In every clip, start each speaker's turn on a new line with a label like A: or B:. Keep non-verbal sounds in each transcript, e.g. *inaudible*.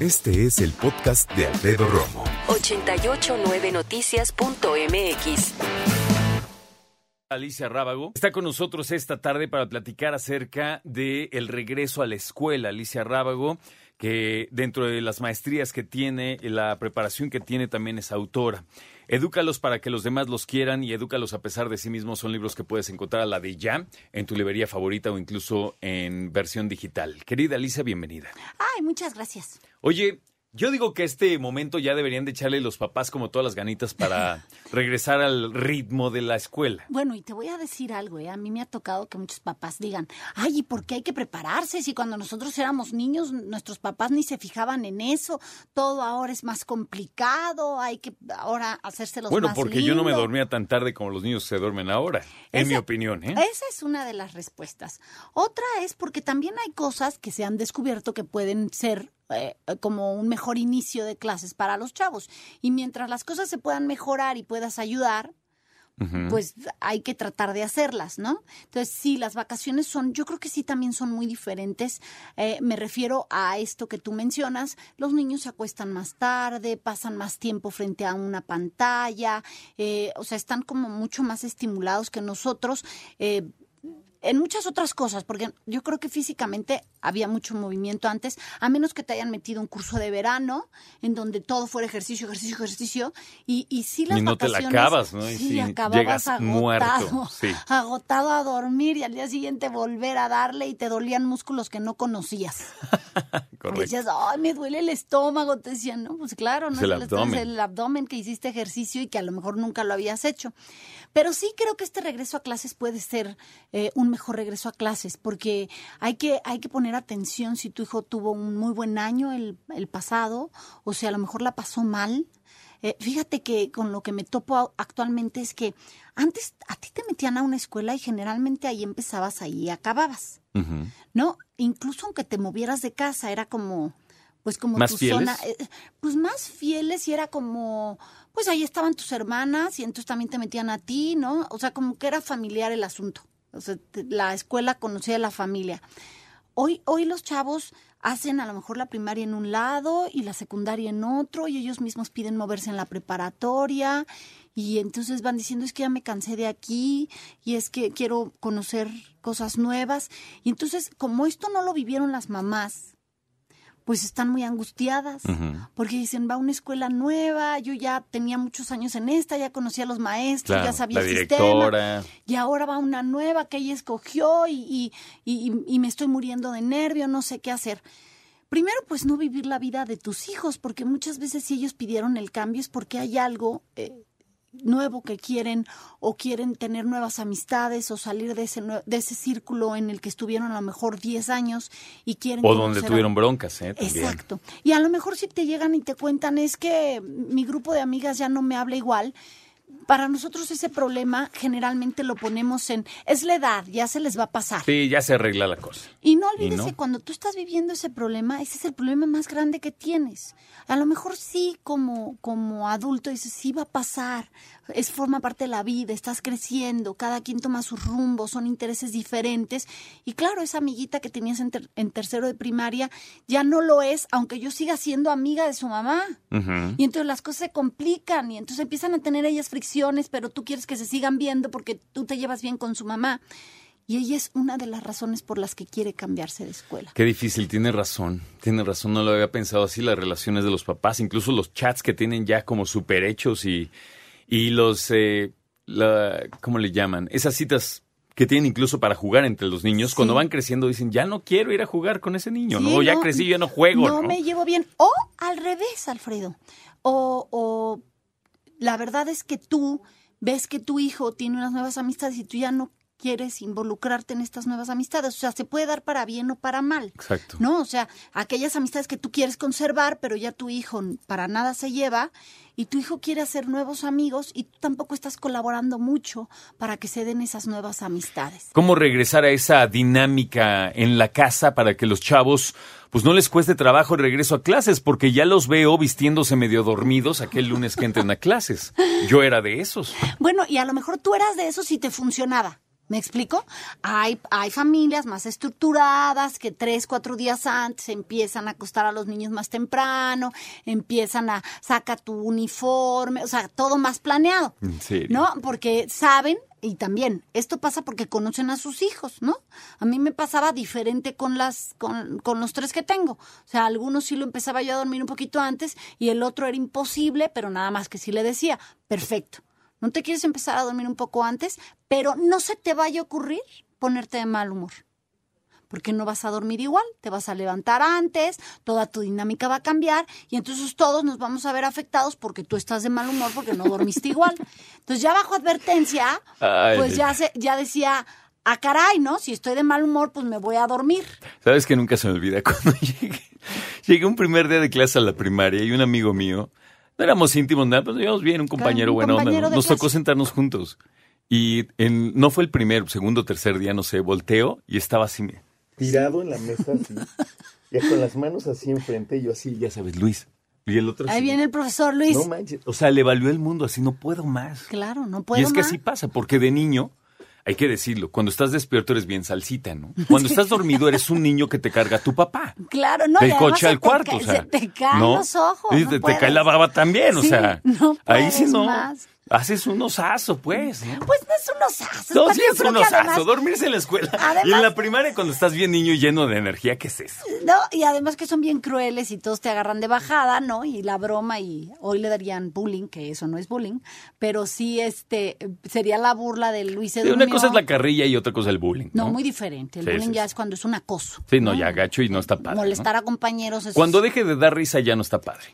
A: Este es el podcast de Alfredo Romo.
B: 889noticias.mx.
C: Alicia Rábago está con nosotros esta tarde para platicar acerca del el regreso a la escuela. Alicia Rábago, que dentro de las maestrías que tiene, la preparación que tiene, también es autora. Edúcalos para que los demás los quieran y Edúcalos a pesar de sí mismos son libros que puedes encontrar a la de ya en tu librería favorita o incluso en versión digital. Querida Alicia, bienvenida.
D: Ay, muchas gracias.
C: Oye, yo digo que este momento ya deberían de echarle los papás como todas las ganitas para *laughs* regresar al ritmo de la escuela.
D: Bueno, y te voy a decir algo, ¿eh? A mí me ha tocado que muchos papás digan, ay, ¿y por qué hay que prepararse? Si cuando nosotros éramos niños, nuestros papás ni se fijaban en eso, todo ahora es más complicado, hay que ahora hacerse los
C: Bueno,
D: más
C: porque yo no me
D: lindo".
C: dormía tan tarde como los niños se duermen ahora, en
D: Esa-
C: mi opinión, ¿eh?
D: Esa es una de las respuestas. Otra es porque también hay cosas que se han descubierto que pueden ser eh, como un mejor inicio de clases para los chavos. Y mientras las cosas se puedan mejorar y puedas ayudar, pues hay que tratar de hacerlas, ¿no? Entonces, sí, las vacaciones son, yo creo que sí también son muy diferentes. Eh, me refiero a esto que tú mencionas, los niños se acuestan más tarde, pasan más tiempo frente a una pantalla, eh, o sea, están como mucho más estimulados que nosotros. En muchas otras cosas, porque yo creo que físicamente había mucho movimiento antes, a menos que te hayan metido un curso de verano en donde todo fuera ejercicio, ejercicio, ejercicio, y, y sí las
C: Y no te la
D: vacaciones-
C: acabas, ¿no? Y
D: Sí,
C: sí,
D: acababas agotado,
C: muerto, sí.
D: agotado a dormir y al día siguiente volver a darle y te dolían músculos que no conocías. *laughs*
C: Correcto.
D: Decías, ay, me duele el estómago. Te decían, no, pues claro, no
C: Es el
D: es estómago,
C: abdomen.
D: es el abdomen que hiciste ejercicio y que a lo mejor nunca lo habías hecho. Pero sí creo que este regreso a clases puede ser eh, un mejor regreso a clases, porque hay que, hay que poner atención si tu hijo tuvo un muy buen año el, el pasado, o si a lo mejor la pasó mal. Eh, fíjate que con lo que me topo actualmente es que antes a ti te metían a una escuela y generalmente ahí empezabas ahí y acababas. ¿no? Incluso aunque te movieras de casa, era como, pues como
C: ¿Más
D: tu
C: fieles?
D: zona, eh, pues más fieles y era como, pues ahí estaban tus hermanas y entonces también te metían a ti, ¿no? O sea, como que era familiar el asunto. O sea, te- la escuela conocía a la familia. Hoy, hoy los chavos hacen a lo mejor la primaria en un lado y la secundaria en otro y ellos mismos piden moverse en la preparatoria y entonces van diciendo es que ya me cansé de aquí y es que quiero conocer cosas nuevas y entonces como esto no lo vivieron las mamás pues están muy angustiadas porque dicen va a una escuela nueva yo ya tenía muchos años en esta ya conocía a los maestros
C: Claro,
D: ya sabía el sistema y ahora va una nueva que ella escogió y, y, y- y me estoy muriendo de nervio, no sé qué hacer. Primero, pues no vivir la vida de tus hijos, porque muchas veces si ellos pidieron el cambio es porque hay algo eh, nuevo que quieren o quieren tener nuevas amistades o salir de ese, de ese círculo en el que estuvieron a lo mejor 10 años y quieren...
C: O donde
D: a-
C: tuvieron broncas, ¿eh? También.
D: Exacto. Y a lo mejor si te llegan y te cuentan es que mi grupo de amigas ya no me habla igual. Para nosotros ese problema generalmente lo ponemos en es la edad, ya se les va a pasar.
C: Sí, ya se arregla la cosa.
D: Y no
C: ¿Y
D: olvides
C: no?
D: que cuando tú estás viviendo ese problema, ese es el problema más grande que tienes. A lo mejor sí, como, como adulto, dices, sí va a pasar, es forma parte de la vida, estás creciendo, cada quien toma su rumbo, son intereses diferentes. Y claro, esa amiguita que tenías en, ter- en tercero de primaria ya no lo es, aunque yo siga siendo amiga de su mamá. Y entonces las cosas se complican y entonces empiezan a tener ellas fricciones, pero tú quieres que se sigan viendo porque tú te llevas bien con su mamá. Y ella es una de las razones por las que quiere cambiarse de escuela.
C: Qué difícil, tiene razón, tiene razón, no lo había pensado así, las relaciones de los papás, incluso los chats que tienen ya como super hechos y, y los, eh, la, ¿cómo le llaman? Esas citas que tienen incluso para jugar entre los niños,
D: Sí.
C: cuando van creciendo dicen, ya no quiero ir a jugar con ese niño,
D: Sí,
C: ¿no? Ya crecí, ya no juego, ¿no?
D: No me llevo bien. O al revés, Alfredo. O, o la verdad es que tú ves que tu hijo tiene unas nuevas amistades y tú ya no quieres involucrarte en estas nuevas amistades. O sea, se puede dar para bien o para mal.
C: Exacto.
D: ¿No? O sea, aquellas amistades que tú quieres conservar, pero ya tu hijo para nada se lleva y tu hijo quiere hacer nuevos amigos y tú tampoco estás colaborando mucho para que se den esas nuevas amistades.
C: ¿Cómo regresar a esa dinámica en la casa para que los chavos pues no les cueste trabajo el regreso a clases? Porque ya los veo vistiéndose medio dormidos aquel lunes que entren a clases. Yo era de esos.
D: Bueno, y a lo mejor tú eras de esos y te funcionaba. ¿Me explico? Hay, hay familias más estructuradas que tres, cuatro días antes empiezan a acostar a los niños más temprano, empiezan a saca tu uniforme, o sea, todo más planeado.
C: ¿En serio?
D: ¿No? Porque saben, y también, esto pasa porque conocen a sus hijos, ¿no? A mí me pasaba diferente con las, con, con los tres que tengo. O sea, algunos sí lo empezaba yo a dormir un poquito antes y el otro era imposible, pero nada más que sí le decía, perfecto no te quieres empezar a dormir un poco antes, pero no se te vaya a ocurrir ponerte de mal humor. Porque no vas a dormir igual, te vas a levantar antes, toda tu dinámica va a cambiar y entonces todos nos vamos a ver afectados porque tú estás de mal humor porque no dormiste igual. Entonces ya bajo advertencia, pues ya, se, ya decía, ah, caray, ¿no? Si estoy de mal humor, pues me voy a dormir.
C: ¿Sabes que nunca se me olvida? *laughs* Cuando llegué, llegué un primer día de clase a la primaria y un amigo mío no éramos íntimos, nada, pero íbamos bien, un compañero
D: un
C: bueno.
D: compañero
C: nos
D: clase.
C: tocó sentarnos juntos. Y en, no fue el primer, segundo, tercer día, no sé, volteo y estaba así, tirado en la mesa, así, ya con las manos así enfrente, y yo así, ya sabes, Luis. Y el otro
D: Ahí
C: así,
D: viene el profesor Luis.
C: No manches. O sea, le valió el mundo, así no puedo más.
D: Claro, no puedo
C: y es que
D: más.
C: así pasa, porque de niño, hay que decirlo, cuando estás despierto eres bien salsita, ¿no? *laughs* Cuando estás dormido eres un niño que te carga tu papá.
D: Claro, no,
C: del coche al cuarto, o sea.
D: se te caen
C: ¿no?
D: los ojos.
C: Y
D: no
C: te, cae la baba también, o sea.
D: no
C: ahí sí no.
D: más.
C: Haces un osazo, pues, ¿no?
D: Pues no es un osazo.
C: No, sí es un osazo.
D: además-
C: Dormirse en la escuela. y en la primaria, cuando estás bien niño y lleno de energía, ¿qué es eso?
D: No, y además que son bien crueles y todos te agarran de bajada, ¿no? Y la broma y hoy le darían bullying, que eso no es bullying, pero sí este sería la burla de Luis
C: Sí, una cosa es la carrilla y otra cosa el bullying. No,
D: No, muy diferente. El
C: Sí,
D: bullying
C: sí,
D: ya es cuando es un acoso.
C: Sí, no, ya gacho y no está padre.
D: Molestar a compañeros. eso
C: Cuando
D: es-
C: deje de dar risa ya no está padre.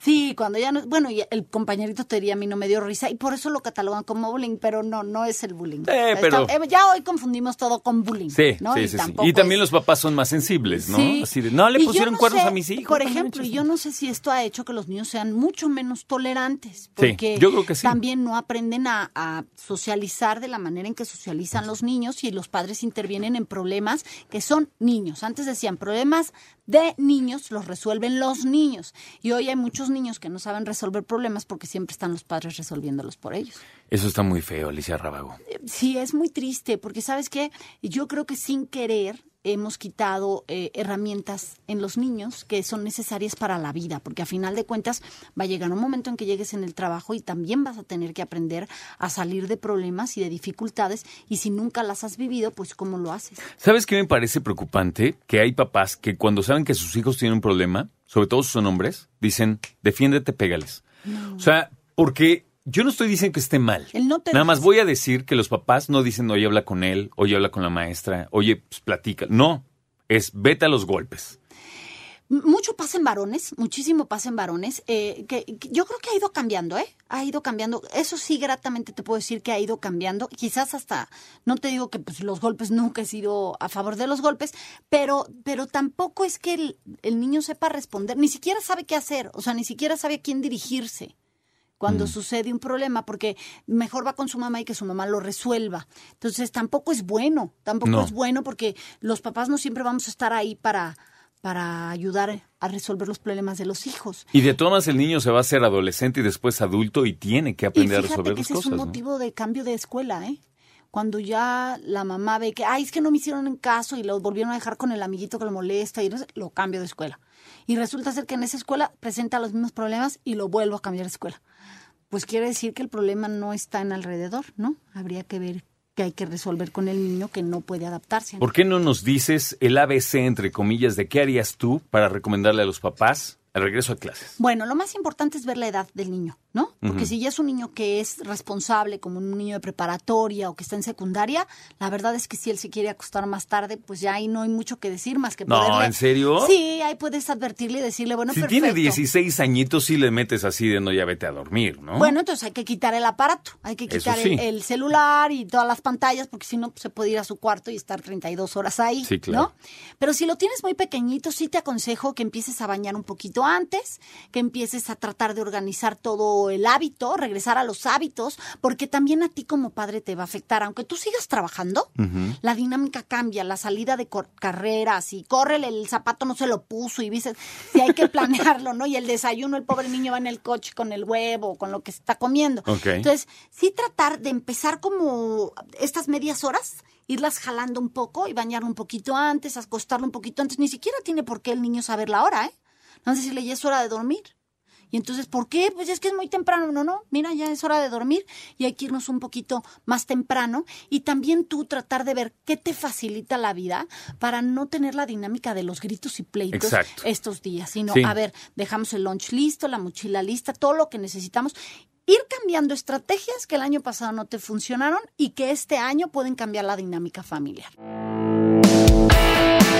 D: Sí, cuando ya no. Bueno, y el compañerito te diría a mí no me dio risa y por eso lo catalogan como bullying, pero no, no es el bullying.
C: Eh, pero-
D: Está- eh, ya hoy confundimos todo con bullying.
C: Sí,
D: ¿no?
C: sí,
D: y
C: sí, sí. Y también
D: es-
C: los papás son más sensibles, ¿no?
D: Sí.
C: Así de, no le
D: Y
C: pusieron
D: no
C: cuernos
D: sé,
C: a mis hijos.
D: Por ejemplo,
C: manches.
D: yo no sé si esto ha hecho que los niños sean mucho menos tolerantes. Porque
C: yo creo que sí.
D: también no aprenden a, a socializar de la manera en que socializan los niños y los padres intervienen en problemas que son niños. Antes decían problemas de niños, los resuelven los niños. Y hoy hay muchos niños que no saben resolver problemas porque siempre están los padres resolviéndolos por ellos.
C: Eso está muy feo, Alicia Rábago.
D: Sí, es muy triste, porque sabes qué, yo creo que sin querer hemos quitado eh, herramientas en los niños que son necesarias para la vida, porque a final de cuentas va a llegar un momento en que llegues en el trabajo y también vas a tener que aprender a salir de problemas y de dificultades, y si nunca las has vivido, pues ¿cómo lo haces?
C: ¿Sabes qué me parece preocupante? Que hay papás que cuando saben que sus hijos tienen un problema, sobre todo si son hombres, dicen, defiéndete, pégales. O sea, porque yo no estoy diciendo que esté mal.
D: El no te
C: Nada más voy a decir que los papás no dicen, oye, habla con él, oye, habla con la maestra, oye, pues platica. No, es vete a los golpes.
D: Mucho pasa en varones, muchísimo pasa en varones, eh, que, que yo creo que ha ido cambiando, ¿eh? Ha ido cambiando. Eso sí, gratamente te puedo decir que ha ido cambiando. Quizás hasta, no te digo que pues, los golpes nunca he sido a favor de los golpes, pero, pero tampoco es que el, el niño sepa responder, ni siquiera sabe qué hacer, o sea, ni siquiera sabe a quién dirigirse cuando sucede un problema, porque mejor va con su mamá y que su mamá lo resuelva. Entonces tampoco es bueno, tampoco
C: No.
D: es bueno porque los papás no siempre vamos a estar ahí para, para ayudar a resolver los problemas de los hijos.
C: Y de todas maneras el niño se va a ser adolescente y después adulto y tiene que
D: Y
C: aprender a
D: fíjate
C: resolver
D: que
C: las
D: ese
C: cosas.
D: es un
C: ¿no?
D: motivo de cambio de escuela, ¿eh? Cuando ya la mamá ve que, ay, es que no me hicieron en caso y lo volvieron a dejar con el amiguito que lo molesta y no sé, lo cambio de escuela. Y resulta ser que en esa escuela presenta los mismos problemas y lo vuelvo a cambiar de escuela. Pues quiere decir que el problema no está en alrededor, ¿no? Habría que ver que hay que resolver con el niño que no puede adaptarse.
C: ¿Por qué no nos dices el ABC, entre comillas, de qué harías tú para recomendarle a los papás el regreso a clases?
D: Bueno, lo más importante es ver la edad del niño. ¿No? Porque si ya es un niño que es responsable, como un niño de preparatoria o que está en secundaria, la verdad es que si él se quiere acostar más tarde, pues ya ahí no hay mucho que decir más que
C: No,
D: poderle-
C: ¿en serio?
D: Sí, ahí puedes advertirle y decirle, bueno,
C: Si
D: perfecto.
C: tiene 16 añitos, sí le metes así de no, ya vete a dormir, ¿no?
D: Bueno, entonces hay que quitar el aparato, hay que quitar
C: sí.
D: el, el celular y todas las pantallas, porque si no, pues, se puede ir a su cuarto y estar 32 horas ahí,
C: Sí, claro.
D: ¿no? Pero si lo tienes muy pequeñito, sí te aconsejo que empieces a bañar un poquito antes, que empieces a tratar de organizar todo el hábito, regresar a los hábitos, porque también a ti como padre te va a afectar. Aunque tú sigas trabajando, la dinámica cambia, la salida de carreras y corre el zapato no se lo puso y dices, si hay que planearlo, ¿no? Y el desayuno, el pobre niño va en el coche con el huevo, con lo que se está comiendo. Entonces, sí tratar de empezar como estas medias horas, irlas jalando un poco y bañarlo un poquito antes, acostarlo un poquito antes. Ni siquiera tiene por qué el niño saber la hora, ¿eh? No decirle, ya es hora de dormir. Y entonces, ¿por qué? Pues es que es muy temprano. No, no, mira, ya es hora de dormir y hay que irnos un poquito más temprano. Y también tú tratar de ver qué te facilita la vida para no tener la dinámica de los gritos y pleitos
C: Exacto.
D: estos días, sino,
C: Sí.
D: a ver, dejamos el lunch listo, la mochila lista, todo lo que necesitamos. Ir cambiando estrategias que el año pasado no te funcionaron y que este año pueden cambiar la dinámica familiar.